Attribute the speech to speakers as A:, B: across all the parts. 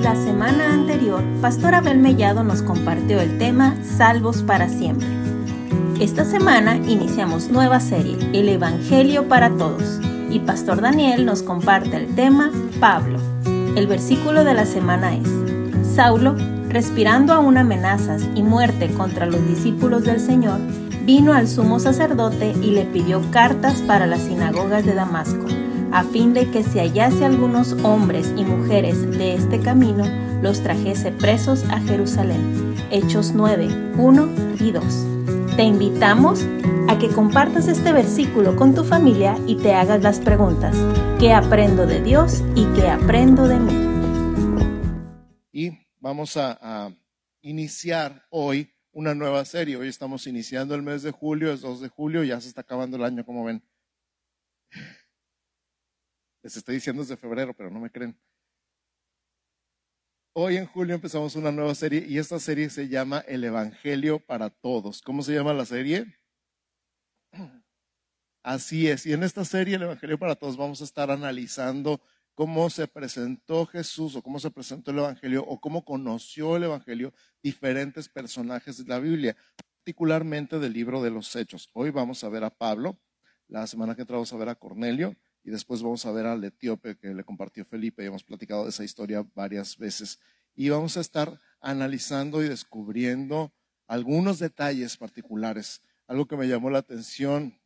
A: La semana anterior, Pastor Abel Mellado nos compartió el tema Salvos para siempre. Esta semana iniciamos nueva serie, El Evangelio para Todos, y Pastor Daniel nos comparte el tema Pablo. El versículo de la semana es, Saulo, respirando aún amenazas y muerte contra los discípulos del Señor, vino al sumo sacerdote y le pidió cartas para las sinagogas de Damasco a fin de que si hallase algunos hombres y mujeres de este camino, los trajese presos a Jerusalén. Hechos 9, 1 y 2. Te invitamos a que compartas este versículo con tu familia y te hagas las preguntas, ¿qué aprendo de Dios y qué aprendo de mí?
B: Y vamos a, a iniciar hoy una nueva serie. Hoy estamos iniciando el mes de julio, es 2 de julio, ya se está acabando el año, como ven. Les estoy diciendo desde febrero, pero no me creen. Hoy en julio empezamos una nueva serie y esta serie se llama El Evangelio para Todos. ¿Cómo se llama la serie? Así es. Y en esta serie, El Evangelio para Todos, vamos a estar analizando cómo se presentó Jesús o cómo se presentó el Evangelio o cómo conoció el Evangelio diferentes personajes de la Biblia, particularmente del libro de los Hechos. Hoy vamos a ver a Pablo, la semana que entra vamos a ver a Cornelio y después vamos a ver al etíope que le compartió Felipe y hemos platicado de esa historia varias veces. Y vamos a estar analizando y descubriendo algunos detalles particulares. Algo que me llamó la atención,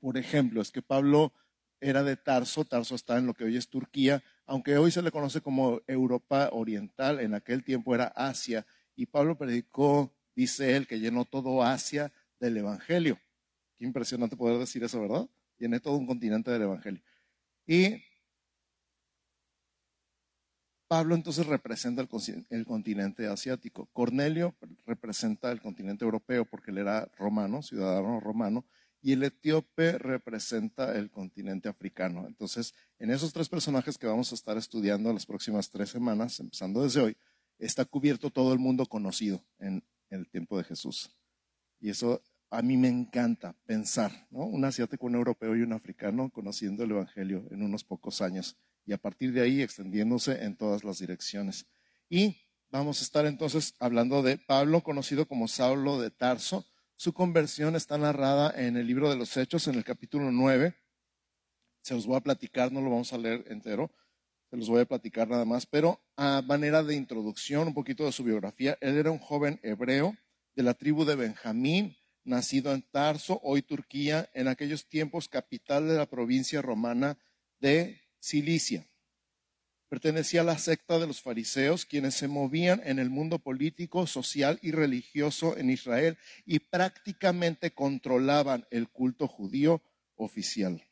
B: por ejemplo, es que Pablo era de Tarso, Tarso está en lo que hoy es Turquía, aunque hoy se le conoce como Europa Oriental, en aquel tiempo era Asia, y Pablo predicó, dice él, que llenó todo Asia del Evangelio. Qué impresionante poder decir eso, ¿verdad? Llené todo un continente del Evangelio. Y Pablo entonces representa el, continente asiático. Cornelio representa el continente europeo porque él era romano, ciudadano romano, y el etíope representa el continente africano. Entonces, en esos tres personajes que vamos a estar estudiando las próximas tres semanas, empezando desde hoy, está cubierto todo el mundo conocido en el tiempo de Jesús. Y eso a mí me encanta pensar, ¿no? Un asiático, un europeo y un africano conociendo el Evangelio en unos pocos años y a partir de ahí extendiéndose en todas las direcciones. Y vamos a estar entonces hablando de Pablo, conocido como Saulo de Tarso. Su conversión está narrada en el libro de los Hechos, en el capítulo 9. Se los voy a platicar, no lo vamos a leer entero, se los voy a platicar nada más, pero a manera de introducción, un poquito de su biografía, él era un joven hebreo de la tribu de Benjamín, nacido en Tarso, hoy Turquía, en aquellos tiempos capital de la provincia romana de Cilicia. Pertenecía a la secta de los fariseos, quienes se movían en el mundo político, social y religioso en Israel y prácticamente controlaban el culto judío oficial.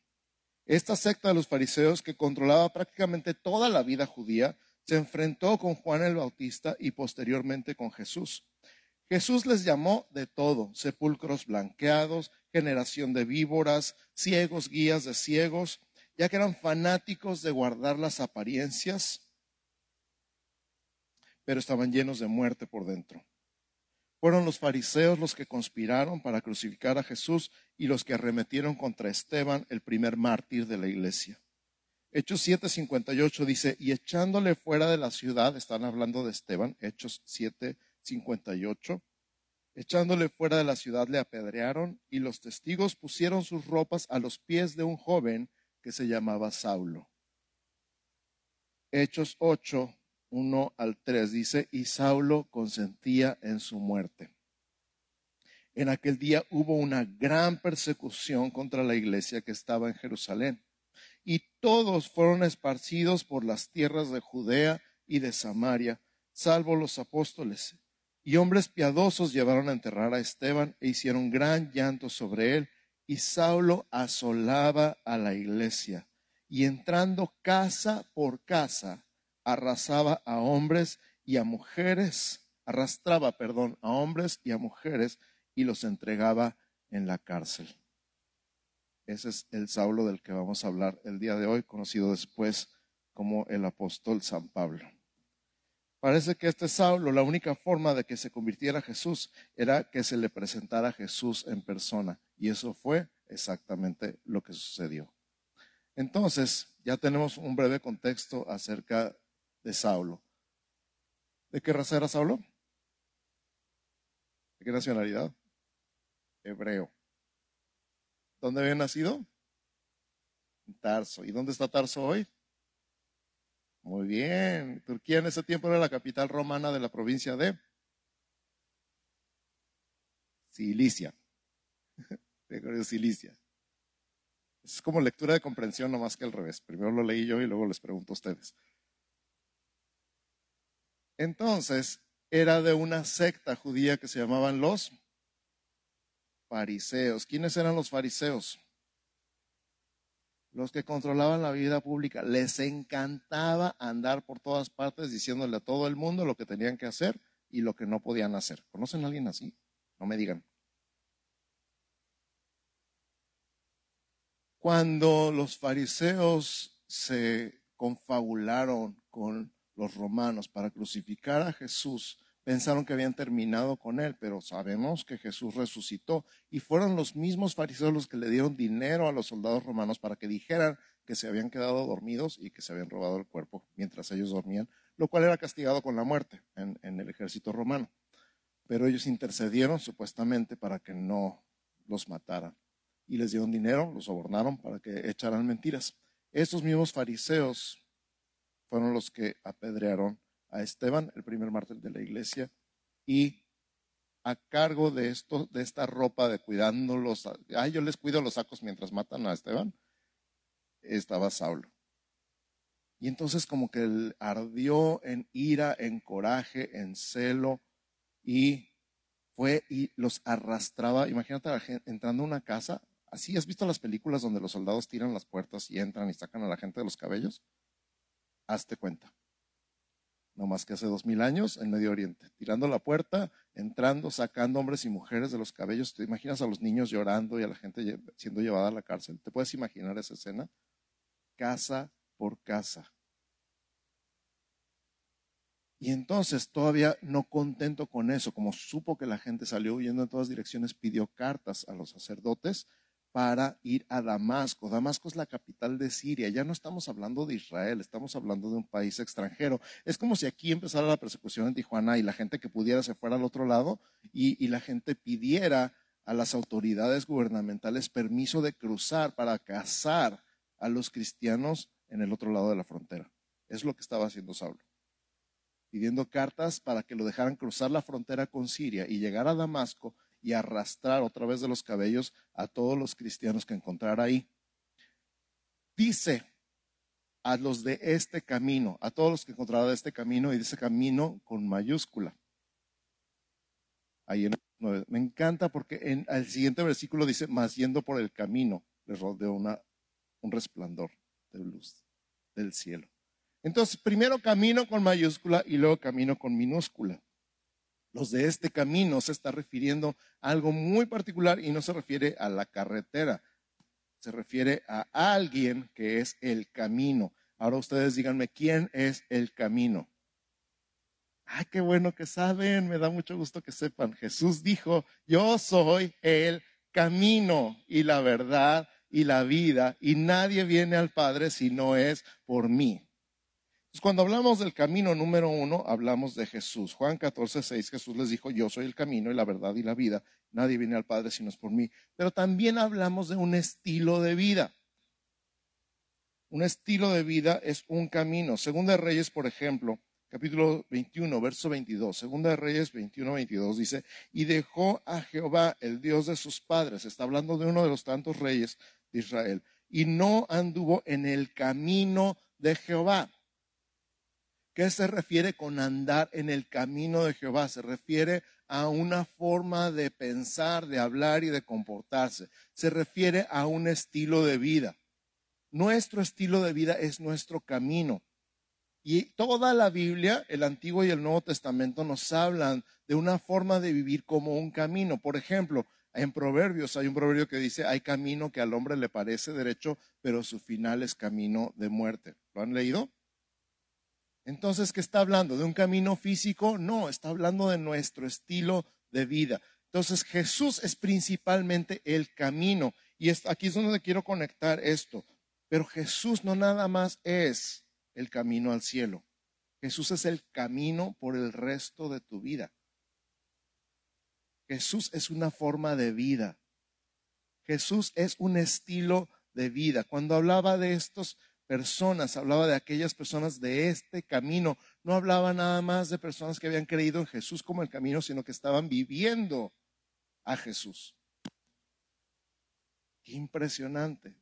B: Esta secta de los fariseos, que controlaba prácticamente toda la vida judía, se enfrentó con Juan el Bautista y posteriormente con Jesús. Jesús les llamó de todo, sepulcros blanqueados, generación de víboras, ciegos, guías de ciegos, ya que eran fanáticos de guardar las apariencias, pero estaban llenos de muerte por dentro. Fueron los fariseos los que conspiraron para crucificar a Jesús y los que arremetieron contra Esteban, el primer mártir de la iglesia. Hechos 7:58 dice, y echándole fuera de la ciudad, están hablando de Esteban, Hechos 7, 58. Echándole fuera de la ciudad le apedrearon y los testigos pusieron sus ropas a los pies de un joven que se llamaba Saulo. Hechos 8, 1 al 3 dice, y Saulo consentía en su muerte. En aquel día hubo una gran persecución contra la iglesia que estaba en Jerusalén, y todos fueron esparcidos por las tierras de Judea y de Samaria, salvo los apóstoles y hombres piadosos llevaron a enterrar a Esteban e hicieron gran llanto sobre él. Y Saulo asolaba a la iglesia y entrando casa por casa, arrasaba a hombres y a mujeres, arrastraba, perdón, a hombres y a mujeres y los entregaba en la cárcel. Ese es el Saulo del que vamos a hablar el día de hoy, conocido después como el apóstol San Pablo. Parece que este Saulo, la única forma de que se convirtiera Jesús era que se le presentara a Jesús en persona. Y eso fue exactamente lo que sucedió. Entonces, ya tenemos un breve contexto acerca de Saulo. ¿De qué raza era Saulo? ¿De qué nacionalidad? Hebreo. ¿Dónde había nacido? En Tarso. ¿Y dónde está Tarso hoy? Muy bien. Turquía en ese tiempo era la capital romana de la provincia de Cilicia. Cilicia. Es como lectura de comprensión, no más que al revés. Primero lo leí yo y luego les pregunto a ustedes. Entonces, era de una secta judía que se llamaban los fariseos. ¿Quiénes eran los fariseos? Los que controlaban la vida pública. Les encantaba andar por todas partes diciéndole a todo el mundo lo que tenían que hacer y lo que no podían hacer. ¿Conocen a alguien así? No me digan. Cuando los fariseos se confabularon con los romanos para crucificar a Jesús, pensaron que habían terminado con él, pero sabemos que Jesús resucitó y fueron los mismos fariseos los que le dieron dinero a los soldados romanos para que dijeran que se habían quedado dormidos y que se habían robado el cuerpo mientras ellos dormían, lo cual era castigado con la muerte en, en el ejército romano. Pero ellos intercedieron supuestamente para que no los mataran y les dieron dinero, los sobornaron para que echaran mentiras. Estos mismos fariseos fueron los que apedrearon a Esteban, el primer mártir de la iglesia, y a cargo de esto, de esta ropa de cuidándolos, ay, yo les cuido los sacos mientras matan a Esteban, estaba Saulo. Y entonces como que él ardió en ira, en coraje, en celo, y fue y los arrastraba. Imagínate entrando a una casa, Así, ¿has visto las películas donde los soldados tiran las puertas y entran y sacan a la gente de los cabellos? Hazte cuenta. No más que hace dos mil años en Medio Oriente, tirando la puerta, entrando, sacando hombres y mujeres de los cabellos. ¿Te imaginas a los niños llorando y a la gente siendo llevada a la cárcel? ¿Te puedes imaginar esa escena? Casa por casa. Y entonces, todavía no contento con eso, como supo que la gente salió huyendo en todas direcciones, pidió cartas a los sacerdotes para ir a Damasco. Damasco es la capital de Siria. Ya no estamos hablando de Israel, estamos hablando de un país extranjero. Es como si aquí empezara la persecución en Tijuana y la gente que pudiera se fuera al otro lado y, la gente pidiera a las autoridades gubernamentales permiso de cruzar para cazar a los cristianos en el otro lado de la frontera. Es lo que estaba haciendo Saulo. Pidiendo cartas para que lo dejaran cruzar la frontera con Siria y llegar a Damasco y arrastrar otra vez de los cabellos a todos los cristianos que encontrara ahí. Dice a los de este camino, a todos los que encontrara de este camino, y dice camino con mayúscula. Ahí en el Me encanta porque en el siguiente versículo dice, más yendo por el camino, les rodeó una, un resplandor de luz del cielo. Entonces, primero camino con mayúscula y luego camino con minúscula los de este camino se está refiriendo a algo muy particular y no se refiere a la carretera, se refiere a alguien que es el camino. Ahora ustedes díganme, ¿quién es el camino? Ay, qué bueno que saben, me da mucho gusto que sepan. Jesús dijo, yo soy el camino y la verdad y la vida y nadie viene al Padre si no es por mí cuando hablamos del camino número uno, hablamos de Jesús. Juan 14, 6, Jesús les dijo, yo soy el camino y la verdad y la vida. Nadie viene al Padre si no es por mí. Pero también hablamos de un estilo de vida. Un estilo de vida es un camino. Segunda de Reyes, por ejemplo, capítulo 21, verso 22. Segunda de Reyes 21, 22 dice, y dejó a Jehová, el Dios de sus padres. Está hablando de uno de los tantos reyes de Israel. Y no anduvo en el camino de Jehová ¿Qué se refiere con andar en el camino de Jehová? Se refiere a una forma de pensar, de hablar y de comportarse. Se refiere a un estilo de vida. Nuestro estilo de vida es nuestro camino. Y toda la Biblia, el Antiguo y el Nuevo Testamento, nos hablan de una forma de vivir como un camino. Por ejemplo, en Proverbios hay un proverbio que dice, hay camino que al hombre le parece derecho, pero su final es camino de muerte. ¿Lo han leído? Entonces, ¿qué está hablando? ¿De un camino físico? No, está hablando de nuestro estilo de vida. Entonces, Jesús es principalmente el camino. Y aquí es donde quiero conectar esto. Pero Jesús no nada más es el camino al cielo. Jesús es el camino por el resto de tu vida. Jesús es una forma de vida. Jesús es un estilo de vida. Cuando hablaba de estas personas, hablaba de aquellas personas de este camino. No hablaba nada más de personas que habían creído en Jesús como el camino, sino que estaban viviendo a Jesús. Qué impresionante.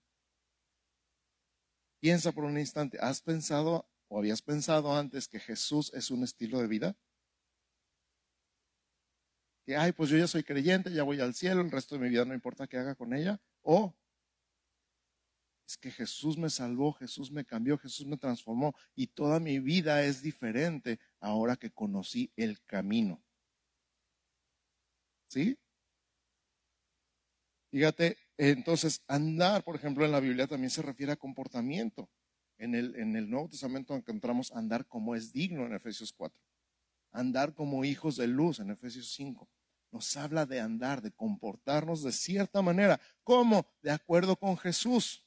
B: Piensa por un instante, ¿has pensado o habías pensado antes que Jesús es un estilo de vida? Que, ay, pues yo ya soy creyente, ya voy al cielo, el resto de mi vida no importa qué haga con ella. O es que Jesús me salvó, Jesús me cambió, Jesús me transformó y toda mi vida es diferente ahora que conocí el camino. ¿Sí? Fíjate, entonces andar, por ejemplo, en la Biblia también se refiere a comportamiento. En el, Nuevo Testamento encontramos andar como es digno en Efesios 4. Andar como hijos de luz en Efesios 5. Nos habla de andar, de comportarnos de cierta manera. ¿Cómo? De acuerdo con Jesús.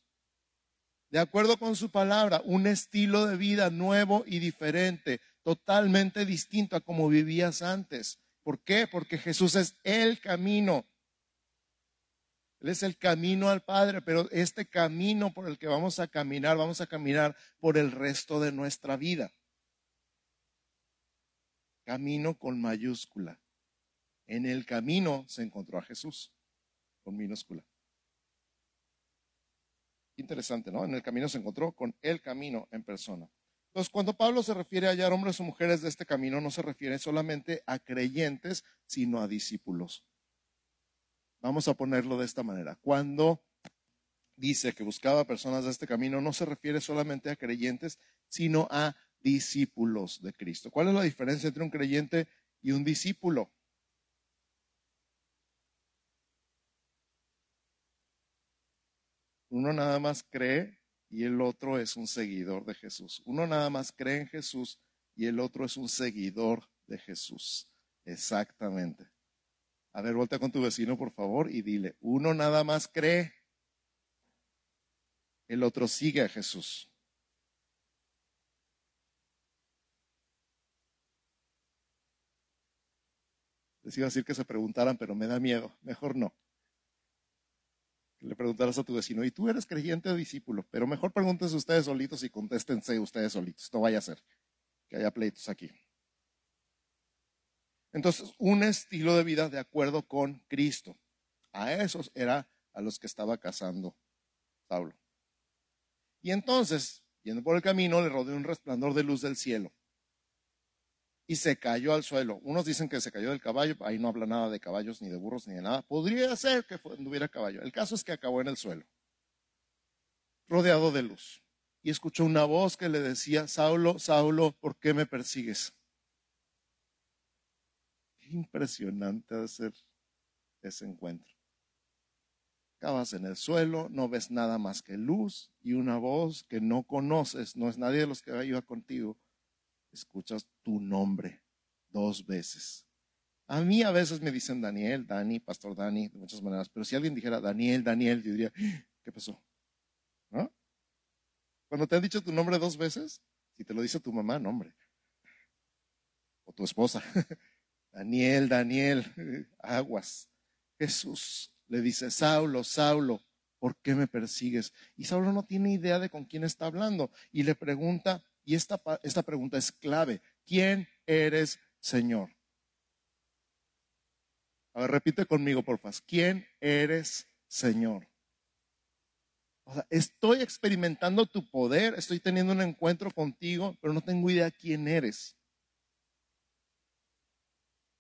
B: De acuerdo con su palabra, un estilo de vida nuevo y diferente, totalmente distinto a como vivías antes. ¿Por qué? Porque Jesús es el camino. Él es el camino al Padre, pero este camino por el que vamos a caminar, vamos a caminar por el resto de nuestra vida. Camino con mayúscula. En el camino se encontró a Jesús, con minúscula. Interesante, ¿no? En el camino se encontró con el camino en persona. Entonces, cuando Pablo se refiere a hallar hombres o mujeres de este camino, no se refiere solamente a creyentes, sino a discípulos. Vamos a ponerlo de esta manera. Cuando dice que buscaba personas de este camino, no se refiere solamente a creyentes, sino a discípulos de Cristo. ¿Cuál es la diferencia entre un creyente y un discípulo? Uno nada más cree y el otro es un seguidor de Jesús. Uno nada más cree en Jesús y el otro es un seguidor de Jesús. Exactamente. A ver, vuelta con tu vecino, por favor, y dile, uno nada más cree, el otro sigue a Jesús. Les iba a decir que se preguntaran, pero me da miedo. Mejor no. Le preguntaras a tu vecino, ¿y tú eres creyente o discípulo? Pero mejor pregúntense ustedes solitos y contéstense ustedes solitos. No vaya a ser que haya pleitos aquí. Entonces, un estilo de vida de acuerdo con Cristo. A esos era a los que estaba casando Saulo. Y entonces, yendo por el camino, le rodeó un resplandor de luz del cielo. Y se cayó al suelo. Unos dicen que se cayó del caballo, ahí no habla nada de caballos, ni de burros, ni de nada. Podría ser que hubiera caballo. El caso es que acabó en el suelo, rodeado de luz. Y escuchó una voz que le decía, Saulo, Saulo, ¿por qué me persigues? impresionante de ser ese encuentro. Acabas en el suelo, no ves nada más que luz y una voz que no conoces, no es nadie de los que iba contigo. Escuchas tu nombre dos veces. A mí a veces me dicen Daniel, Dani, Pastor Dani, de muchas maneras, pero si alguien dijera Daniel, Daniel, yo diría, ¿qué pasó? ¿No? Cuando te han dicho tu nombre dos veces, si te lo dice tu mamá, nombre. O tu esposa. Daniel, Daniel, aguas. Jesús le dice, Saulo, Saulo, ¿por qué me persigues? Y Saulo no tiene idea de con quién está hablando y le pregunta, y esta, esta pregunta es clave, ¿quién eres, Señor? A ver, repite conmigo, por favor. ¿Quién eres, Señor? O sea, estoy experimentando tu poder, estoy teniendo un encuentro contigo, pero no tengo idea quién eres.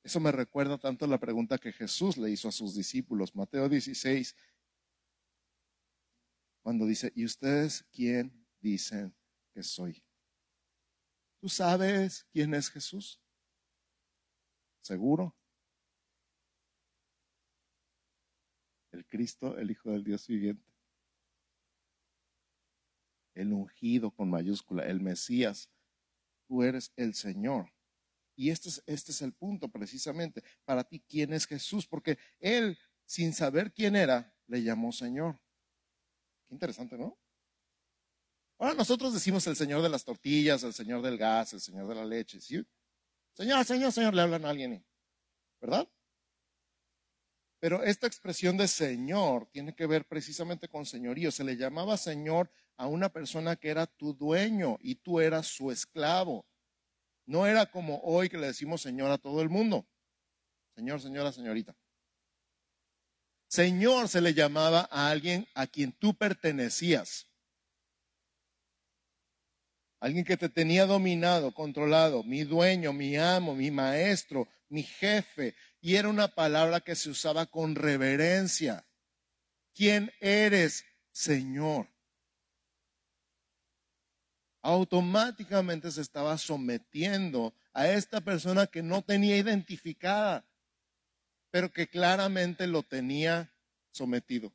B: Eso me recuerda tanto la pregunta que Jesús le hizo a sus discípulos, Mateo 16, cuando dice, ¿y ustedes quién dicen que soy? ¿Tú sabes quién es Jesús? ¿Seguro? El Cristo, el Hijo del Dios viviente. El ungido con mayúscula, el Mesías. Tú eres el Señor. Y este es, este es el punto precisamente. Para ti, ¿quién es Jesús? Porque él, sin saber quién era, le llamó Señor. Qué interesante, ¿no? Ahora nosotros decimos el Señor de las tortillas, el Señor del gas, el Señor de la leche. ¿sí? Señor, Señor, Señor, le hablan a alguien, ¿verdad? Pero esta expresión de Señor tiene que ver precisamente con señorío. Se le llamaba Señor a una persona que era tu dueño y tú eras su esclavo. No era como hoy que le decimos Señor a todo el mundo. Señor, señora, señorita. Señor se le llamaba a alguien a quien tú pertenecías. Alguien que te tenía dominado, controlado, mi dueño, mi amo, mi maestro, mi jefe. Y era una palabra que se usaba con reverencia. ¿Quién eres, Señor? Automáticamente se estaba sometiendo a esta persona que no tenía identificada, pero que claramente lo tenía sometido.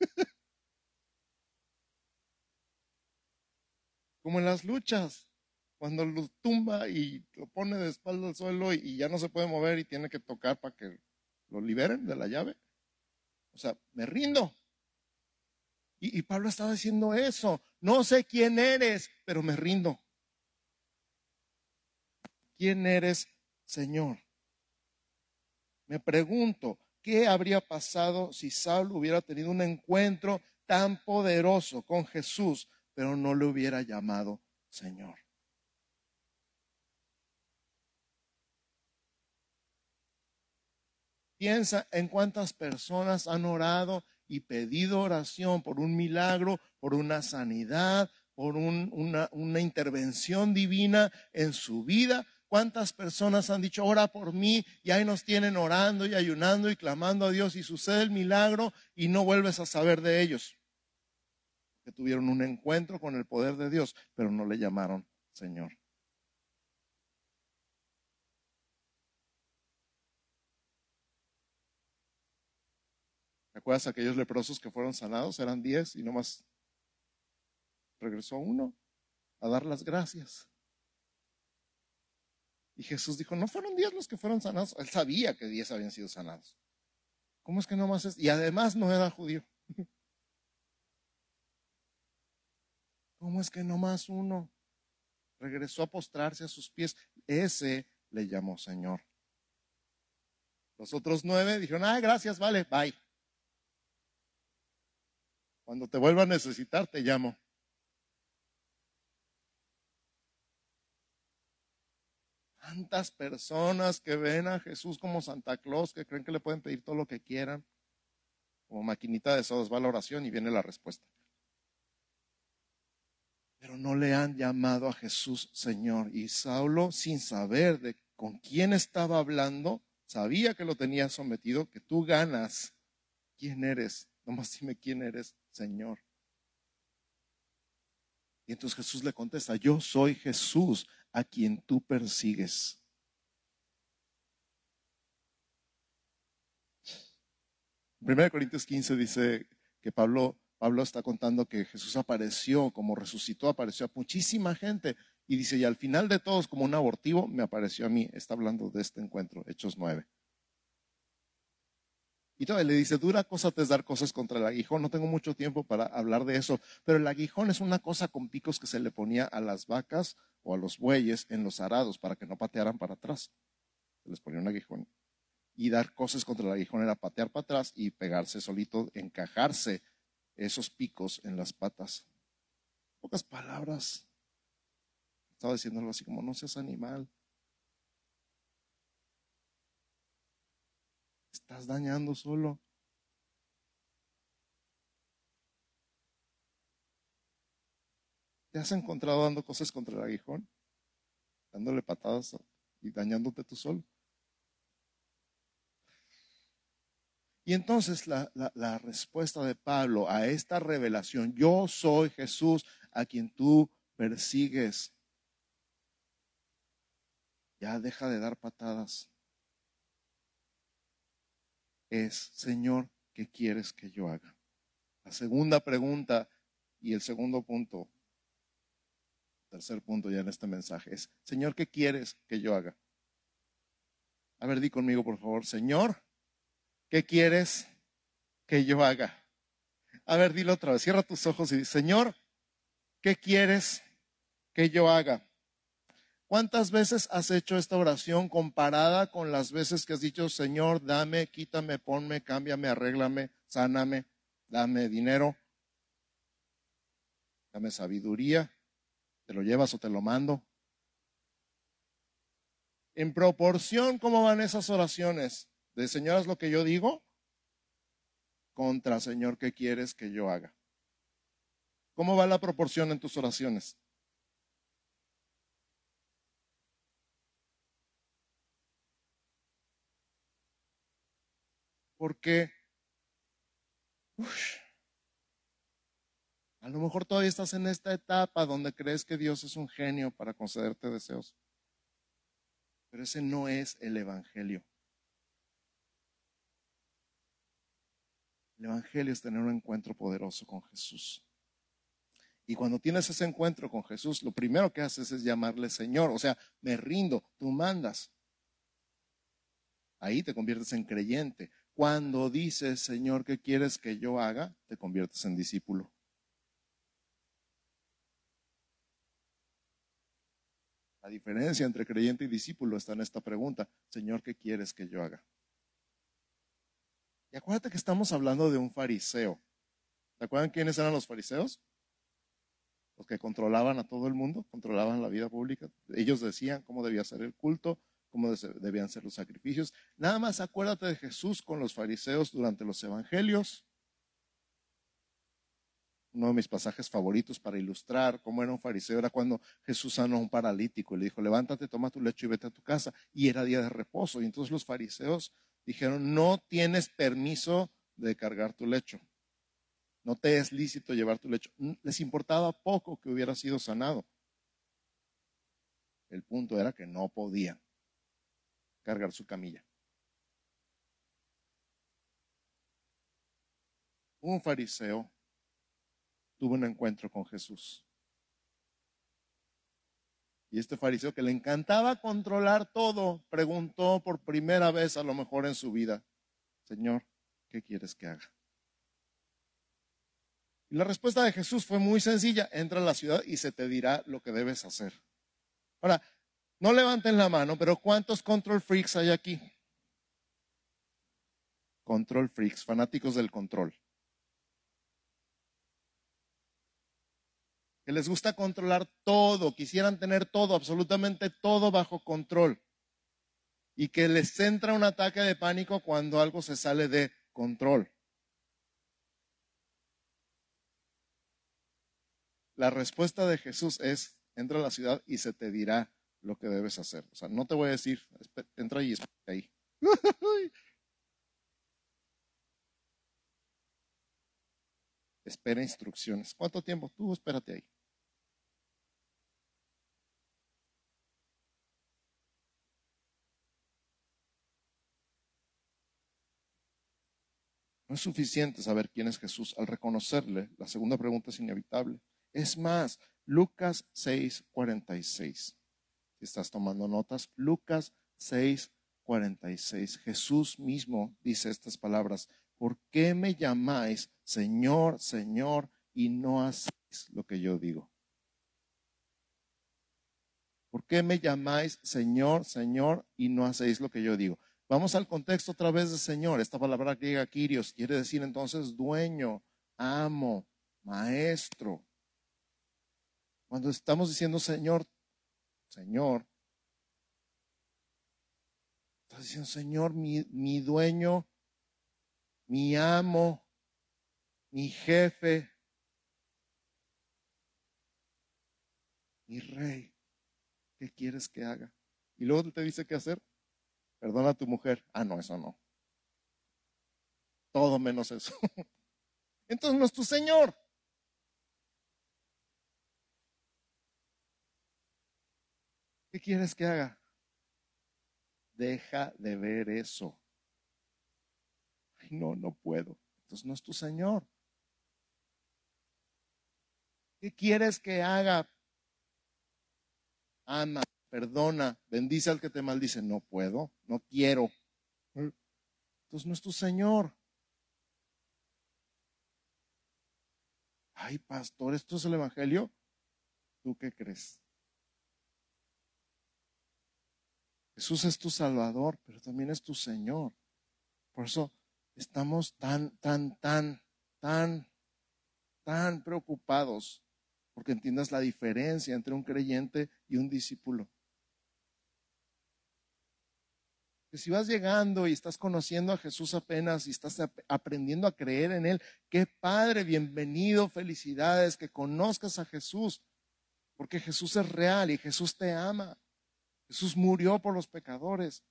B: Como en las luchas, cuando lo tumba y lo pone de espalda al suelo y, ya no se puede mover y tiene que tocar para que lo liberen de la llave. O sea, me rindo. Y, Pablo estaba diciendo eso. No sé quién eres, pero me rindo. ¿Quién eres, Señor? Me pregunto, ¿qué habría pasado si Saulo hubiera tenido un encuentro tan poderoso con Jesús pero no le hubiera llamado Señor. Piensa en cuántas personas han orado y pedido oración por un milagro, por una sanidad, por una, una intervención divina en su vida. ¿Cuántas personas han dicho, ora por mí? Y ahí nos tienen orando y ayunando y clamando a Dios y sucede el milagro y no vuelves a saber de ellos que tuvieron un encuentro con el poder de Dios, pero no le llamaron Señor. ¿Te acuerdas aquellos leprosos que fueron sanados? Eran diez y nomás regresó uno a dar las gracias. Y Jesús dijo, no fueron diez los que fueron sanados. Él sabía que diez habían sido sanados. ¿Cómo es que nomás es? Y además no era judío. ¿Cómo es que no más uno regresó a postrarse a sus pies? Ese le llamó Señor. Los otros nueve dijeron, ah, gracias, vale, bye. Cuando te vuelva a necesitar, te llamo. Tantas personas que ven a Jesús como Santa Claus, que creen que le pueden pedir todo lo que quieran. Como maquinita de sodas va la oración y viene la respuesta pero no le han llamado a Jesús Señor. Y Saulo, sin saber de con quién estaba hablando, sabía que lo tenía sometido, que tú ganas. ¿Quién eres? Nomás dime quién eres, Señor. Y entonces Jesús le contesta, yo soy Jesús a quien tú persigues. En 1 Corintios 15 dice que Pablo Pablo está contando que Jesús apareció, como resucitó, apareció a muchísima gente. Y dice, y al final de todos, como un abortivo, me apareció a mí. Está hablando de este encuentro, Hechos 9. Y todavía le dice, dura cosa te es dar cosas contra el aguijón. No tengo mucho tiempo para hablar de eso, pero el aguijón es una cosa con picos que se le ponía a las vacas o a los bueyes en los arados para que no patearan para atrás. Se les ponía un aguijón. Y dar cosas contra el aguijón era patear para atrás y pegarse solito, encajarse esos picos en las patas. Pocas palabras. Estaba diciéndolo así como, no seas animal. Estás dañando solo. ¿Te has encontrado dando cosas contra el aguijón? Dándole patadas y dañándote tú solo. Y entonces la, respuesta de Pablo a esta revelación, yo soy Jesús a quien tú persigues. Ya deja de dar patadas. Es, Señor, ¿qué quieres que yo haga? La segunda pregunta y el segundo punto, tercer punto ya en este mensaje es, Señor, ¿qué quieres que yo haga? A ver, di conmigo, por favor, Señor, ¿Qué quieres que yo haga? A ver, dilo otra vez. Cierra tus ojos y di, Señor, ¿qué quieres que yo haga? ¿Cuántas veces has hecho esta oración comparada con las veces que has dicho, Señor, dame, quítame, ponme, cámbiame, arréglame, sáname, dame dinero, dame sabiduría, te lo llevas o te lo mando? En proporción, ¿cómo van esas oraciones? De Señor, es lo que yo digo, contra Señor, ¿qué quieres que yo haga? ¿Cómo va la proporción en tus oraciones? Porque a lo mejor todavía estás en esta etapa donde crees que Dios es un genio para concederte deseos. Pero ese no es el Evangelio. El Evangelio es tener un encuentro poderoso con Jesús. Y cuando tienes ese encuentro con Jesús, lo primero que haces es llamarle Señor. O sea, me rindo, tú mandas. Ahí te conviertes en creyente. Cuando dices, Señor, ¿qué quieres que yo haga? Te conviertes en discípulo. La diferencia entre creyente y discípulo está en esta pregunta. Señor, ¿qué quieres que yo haga? Y acuérdate que estamos hablando de un fariseo. ¿Te acuerdan quiénes eran los fariseos? Los que controlaban a todo el mundo, controlaban la vida pública. Ellos decían cómo debía ser el culto, cómo debían ser los sacrificios. Nada más acuérdate de Jesús con los fariseos durante los evangelios. Uno de mis pasajes favoritos para ilustrar cómo era un fariseo era cuando Jesús sanó a un paralítico y le dijo, levántate, toma tu lecho y vete a tu casa. Y era día de reposo. Y entonces los fariseos dijeron, no tienes permiso de cargar tu lecho. No te es lícito llevar tu lecho. Les importaba poco que hubiera sido sanado. El punto era que no podían cargar su camilla. Un fariseo tuvo un encuentro con Jesús. Y este fariseo que le encantaba controlar todo, preguntó por primera vez a lo mejor en su vida, Señor, ¿qué quieres que haga? Y la respuesta de Jesús fue muy sencilla, entra a la ciudad y se te dirá lo que debes hacer. Ahora, no levanten la mano, pero ¿cuántos control freaks hay aquí? Control freaks, fanáticos del control. Que les gusta controlar todo, quisieran tener todo, absolutamente todo bajo control, y que les entra un ataque de pánico cuando algo se sale de control. La respuesta de Jesús es, entra a la ciudad y se te dirá lo que debes hacer. O sea, no te voy a decir, entra y espera ahí. Espera instrucciones. ¿Cuánto tiempo? Tú espérate ahí. Es suficiente saber quién es Jesús. Al reconocerle, la segunda pregunta es inevitable. Es más, Lucas 6:46. Si estás tomando notas, Lucas 6:46. Jesús mismo dice estas palabras. ¿Por qué me llamáis Señor, Señor y no hacéis lo que yo digo? ¿Por qué me llamáis Señor, Señor y no hacéis lo que yo digo? Vamos al contexto otra vez de Señor. Esta palabra griega Kyrios quiere decir entonces dueño, amo, maestro. Cuando estamos diciendo Señor, Señor, estás diciendo Señor, mi, mi dueño, mi amo, mi jefe, mi rey. ¿Qué quieres que haga? Y luego te dice qué hacer. Perdona a tu mujer. Ah, no, eso no. Todo menos eso. Entonces no es tu Señor. ¿Qué quieres que haga? Deja de ver eso. Ay, no, no puedo. Entonces no es tu Señor. ¿Qué quieres que haga? Ama perdona, bendice al que te maldice. No puedo, no quiero. Entonces no es tu Señor. ay, pastor, ¿esto es el Evangelio? ¿Tú qué crees? Jesús es tu Salvador, pero también es tu Señor. Por eso estamos tan, tan, tan, tan, tan preocupados porque entiendas la diferencia entre un creyente y un discípulo. Que si vas llegando y estás conociendo a Jesús apenas y estás aprendiendo a creer en Él, qué padre, bienvenido, felicidades, que conozcas a Jesús, porque Jesús es real y Jesús te ama. Jesús murió por los pecadores.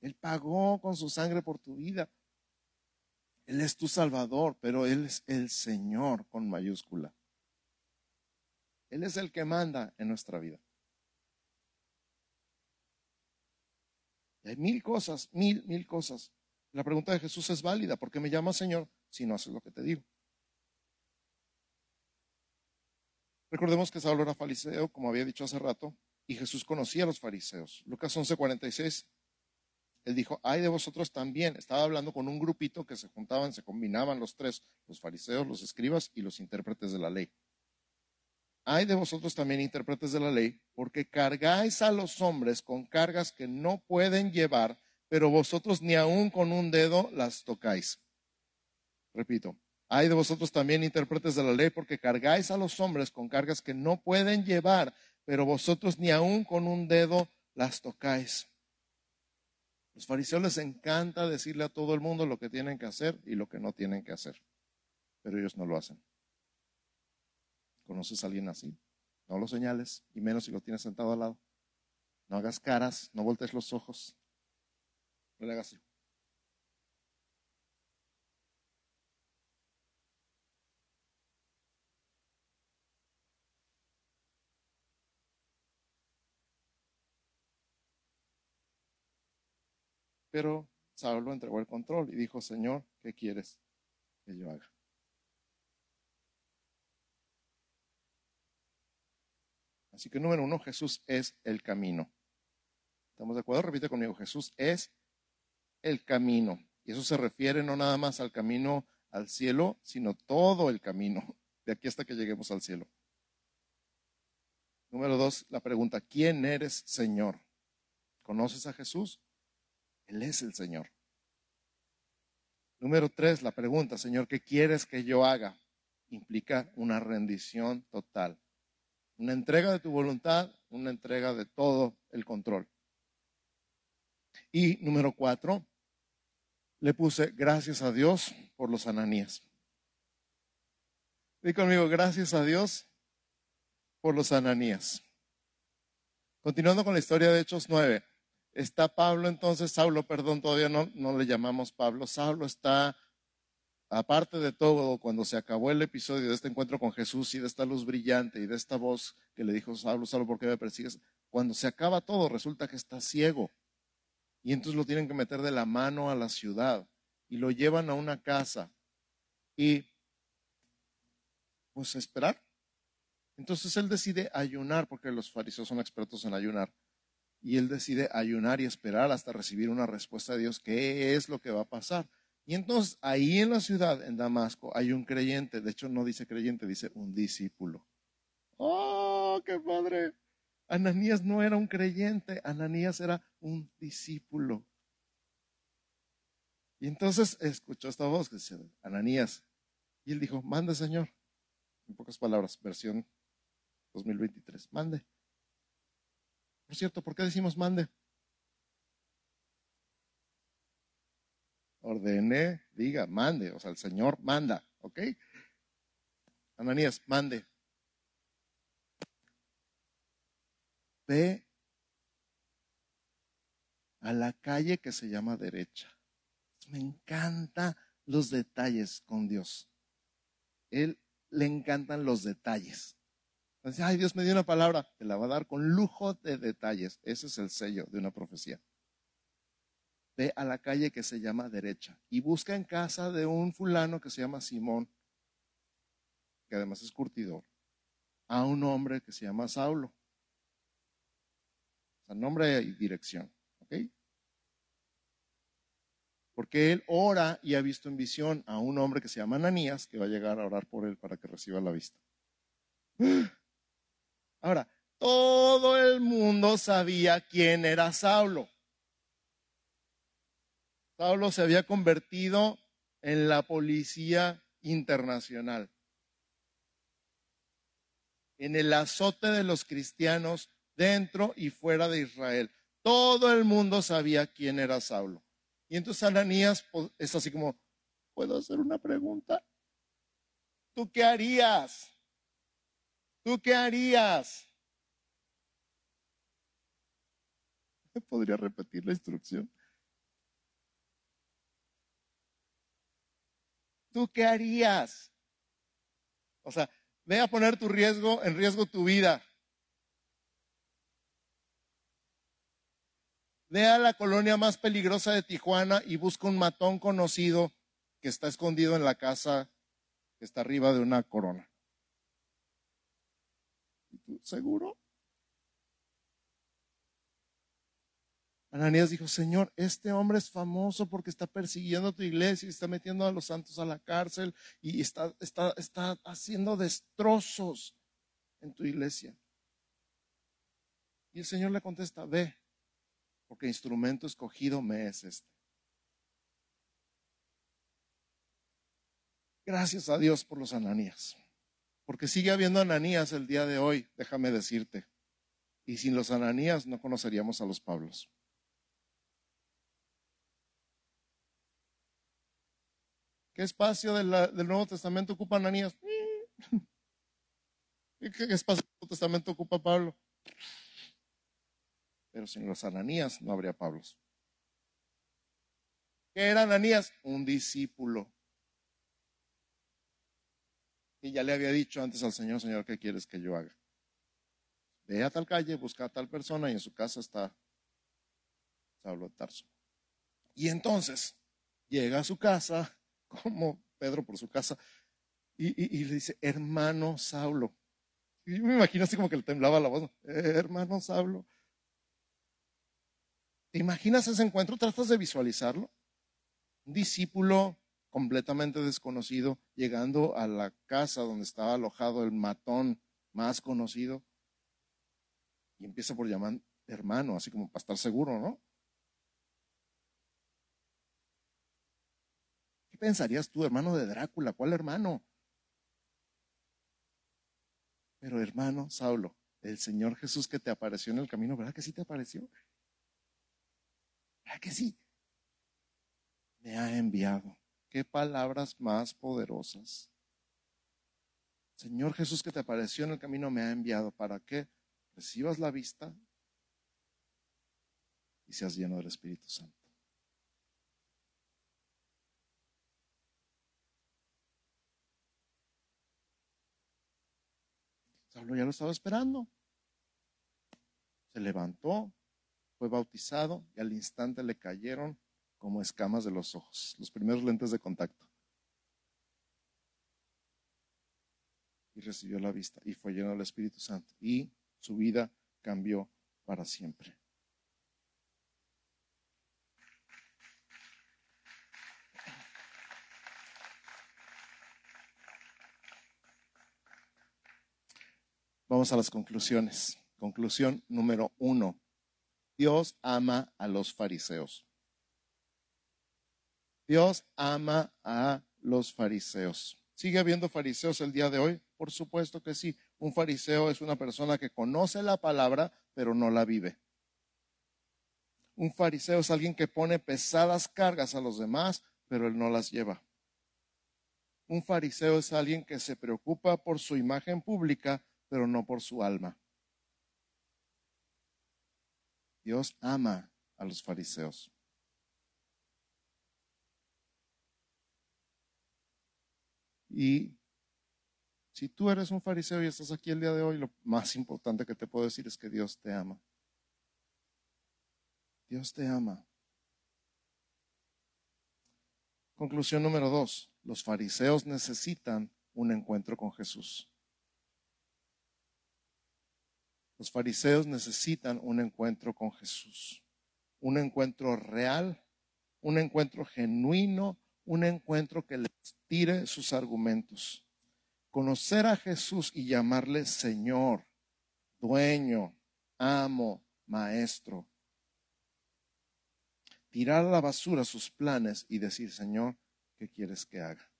B: Él pagó con su sangre por tu vida. Él es tu Salvador, pero Él es el Señor con mayúscula. Él es el que manda en nuestra vida. Y hay mil cosas, mil, mil cosas. La pregunta de Jesús es válida. ¿Por qué me llamas Señor si no haces lo que te digo? Recordemos que Saulo era fariseo, como había dicho hace rato, y Jesús conocía a los fariseos. Lucas 11:46, él dijo, ay de vosotros también. Estaba hablando con un grupito que se juntaban, se combinaban los tres, los fariseos, los escribas y los intérpretes de la ley. Ay de vosotros también intérpretes de la ley, porque cargáis a los hombres con cargas que no pueden llevar, pero vosotros ni aun con un dedo las tocáis. Repito, hay de vosotros también intérpretes de la ley, porque cargáis a los hombres con cargas que no pueden llevar, pero vosotros ni aun con un dedo las tocáis. Los fariseos les encanta decirle a todo el mundo lo que tienen que hacer y lo que no tienen que hacer, pero ellos no lo hacen. ¿Conoces a alguien así? No lo señales, y menos si lo tienes sentado al lado. No hagas caras, no voltees los ojos. No le hagas así. Pero Saulo entregó el control y dijo, Señor, ¿qué quieres que yo haga? Así que número uno, Jesús es el camino. ¿Estamos de acuerdo? Repite conmigo, Jesús es el camino. Y eso se refiere no nada más al camino al cielo, sino todo el camino, de aquí hasta que lleguemos al cielo. Número dos, la pregunta, ¿quién eres Señor? ¿Conoces a Jesús? Él es el Señor. Número tres, la pregunta, Señor, ¿qué quieres que yo haga? Implica una rendición total. Una entrega de tu voluntad, una entrega de todo el control. Y número cuatro, le puse gracias a Dios por los ananías. Dí conmigo, gracias a Dios por los ananías. Continuando con la historia de Hechos 9 está Pablo entonces, Saulo, perdón, todavía no, no le llamamos Pablo, Saulo está, aparte de todo, cuando se acabó el episodio de este encuentro con Jesús y de esta luz brillante y de esta voz que le dijo Saulo, Saulo, ¿por qué me persigues? Cuando se acaba todo, resulta que está ciego. Y entonces lo tienen que meter de la mano a la ciudad y lo llevan a una casa y pues esperar. Entonces él decide ayunar, porque los fariseos son expertos en ayunar y él decide ayunar y esperar hasta recibir una respuesta de Dios, ¿qué es lo que va a pasar? Y entonces ahí en la ciudad, en Damasco, hay un creyente, de hecho no dice creyente, dice un discípulo. ¡Oh, qué padre! Ananías no era un creyente, Ananías era un discípulo. Y entonces escuchó esta voz que decía, Ananías. Y él dijo, mande Señor. En pocas palabras, versión 2023, mande. Por cierto, ¿por qué decimos mande? Ordene, diga, mande, o sea, el Señor manda, ¿ok? Ananías, mande. Ve a la calle que se llama derecha. Me encanta los detalles con Dios. Él le encantan los detalles ay, Dios me dio una palabra, te la va a dar con lujo de detalles. Ese es el sello de una profecía. Ve a la calle que se llama derecha y busca en casa de un fulano que se llama Simón, que además es curtidor, a un hombre que se llama Saulo. O sea, nombre y dirección. ¿Ok? Porque él ora y ha visto en visión a un hombre que se llama Ananías, que va a llegar a orar por él para que reciba la vista. Ahora, todo el mundo sabía quién era Saulo. Saulo se había convertido en la policía internacional, en el azote de los cristianos dentro y fuera de Israel. Todo el mundo sabía quién era Saulo. Y entonces Ananías pues, es así como, ¿puedo hacer una pregunta? ¿Tú qué harías? ¿Tú qué harías? ¿Podría repetir la instrucción? ¿Tú qué harías? O sea, ve a poner tu riesgo, en riesgo tu vida. Ve a la colonia más peligrosa de Tijuana y busca un matón conocido que está escondido en la casa que está arriba de una corona. ¿Y tú, seguro? Ananías dijo, Señor, este hombre es famoso porque está persiguiendo a tu iglesia y está metiendo a los santos a la cárcel y está, está, está haciendo destrozos en tu iglesia. Y el Señor le contesta, ve, porque instrumento escogido me es este. Gracias a Dios por los ananías, porque sigue habiendo ananías el día de hoy, déjame decirte. Y sin los ananías no conoceríamos a los Pablos. ¿Qué espacio del Nuevo Testamento ocupa Ananías? ¿Qué espacio del Nuevo Testamento ocupa Pablo? Pero sin los Ananías no habría Pablos. ¿Qué era Ananías? Un discípulo. Y ya le había dicho antes al Señor, Señor, ¿qué quieres que yo haga? Ve a tal calle, busca a tal persona y en su casa está Saulo de Tarso. Y entonces llega a su casa como Pedro por su casa, y, le dice, hermano Saulo. Y yo me imagino así como que le temblaba la voz, hermano Saulo. ¿Te imaginas ese encuentro? ¿Tratas de visualizarlo? Un discípulo completamente desconocido llegando a la casa donde estaba alojado el matón más conocido y empieza por llamar hermano, así como para estar seguro, ¿no? Pensarías tú, hermano de Drácula? ¿Cuál hermano? Pero hermano Saulo, el Señor Jesús que te apareció en el camino, ¿verdad que sí te apareció? ¿Verdad que sí? Me ha enviado. Qué palabras más poderosas. Señor Jesús que te apareció en el camino me ha enviado para que recibas la vista y seas lleno del Espíritu Santo. Saulo ya lo estaba esperando. Se levantó, fue bautizado y al instante le cayeron como escamas de los ojos, los primeros lentes de contacto. Y recibió la vista y fue lleno del Espíritu Santo y su vida cambió para siempre. Vamos a las conclusiones. Conclusión número uno. Dios ama a los fariseos. Dios ama a los fariseos. ¿Sigue habiendo fariseos el día de hoy? Por supuesto que sí. Un fariseo es una persona que conoce la palabra, pero no la vive. Un fariseo es alguien que pone pesadas cargas a los demás, pero él no las lleva. Un fariseo es alguien que se preocupa por su imagen pública, pero no por su alma. Dios ama a los fariseos. Y si tú eres un fariseo y estás aquí el día de hoy, lo más importante que te puedo decir es que Dios te ama. Dios te ama. Conclusión número dos. Los fariseos necesitan un encuentro con Jesús. Los fariseos necesitan un encuentro con Jesús, un encuentro real un encuentro genuino, un encuentro que les tire sus argumentos. Conocer a Jesús y llamarle Señor, dueño, amo, maestro. Tirar a la basura sus planes y decir, Señor, ¿qué quieres que haga?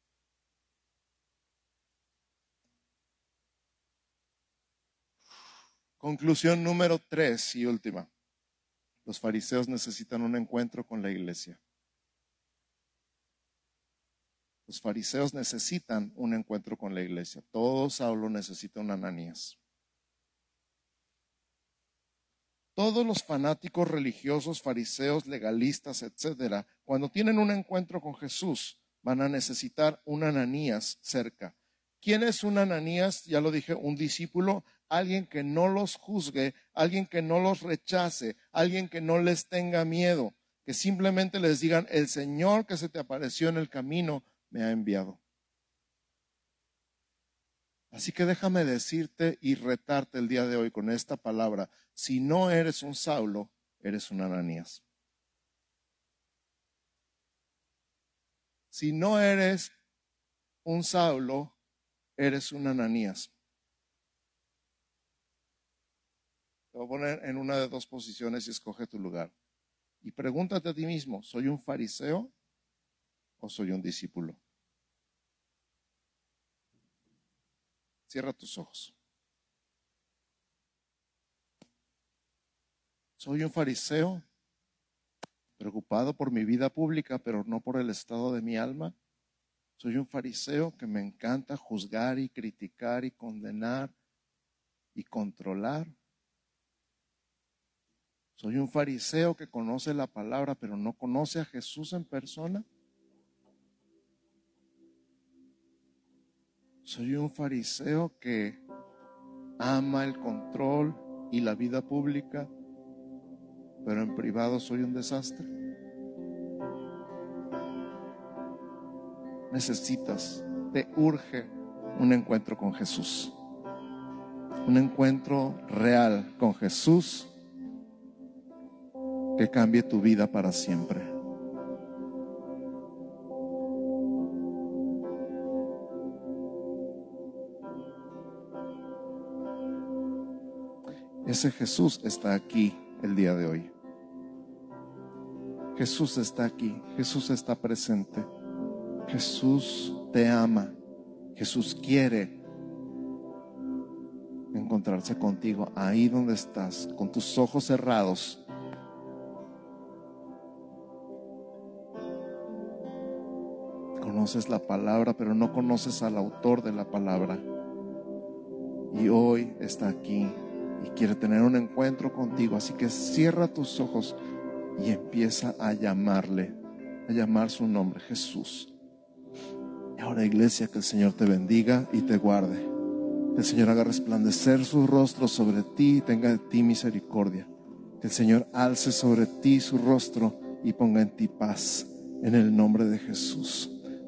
B: Conclusión número tres y última. Los fariseos necesitan un encuentro con la iglesia. Los fariseos necesitan un encuentro con la iglesia. Todo Saulo necesita un Ananías. Todos los fanáticos religiosos, fariseos, legalistas, etcétera, cuando tienen un encuentro con Jesús, van a necesitar un Ananías cerca. ¿Quién es un Ananías? Ya lo dije, un discípulo, alguien que no los juzgue, alguien que no los rechace, alguien que no les tenga miedo, que simplemente les digan, el Señor que se te apareció en el camino me ha enviado. Así que déjame decirte y retarte el día de hoy con esta palabra. Si no eres un Saulo, eres un Ananías. Si no eres un Saulo, eres un Ananías. Te voy a poner en una de dos posiciones y escoge tu lugar. Y pregúntate a ti mismo, ¿soy un fariseo o soy un discípulo? Cierra tus ojos. Soy un fariseo preocupado por mi vida pública, pero no por el estado de mi alma. Soy un fariseo que me encanta juzgar y criticar y condenar y controlar. Soy un fariseo que conoce la palabra, pero no conoce a Jesús en persona. Soy un fariseo que ama el control y la vida pública, pero en privado soy un desastre. Necesitas, te urge un encuentro con Jesús. Un encuentro real con Jesús que cambie tu vida para siempre. Ese Jesús está aquí el día de hoy. Jesús está aquí, Jesús está presente. Jesús te ama, Jesús quiere encontrarse contigo ahí donde estás, con tus ojos cerrados conoces la palabra, pero no conoces al autor de la palabra. Y hoy está aquí y quiere tener un encuentro contigo. Así que cierra tus ojos y empieza a llamarle, a llamar su nombre, Jesús. Y ahora iglesia, que el Señor te bendiga y te guarde. Que el Señor haga resplandecer su rostro sobre ti y tenga de ti misericordia. Que el Señor alce sobre ti su rostro y ponga en ti paz. En el nombre de Jesús.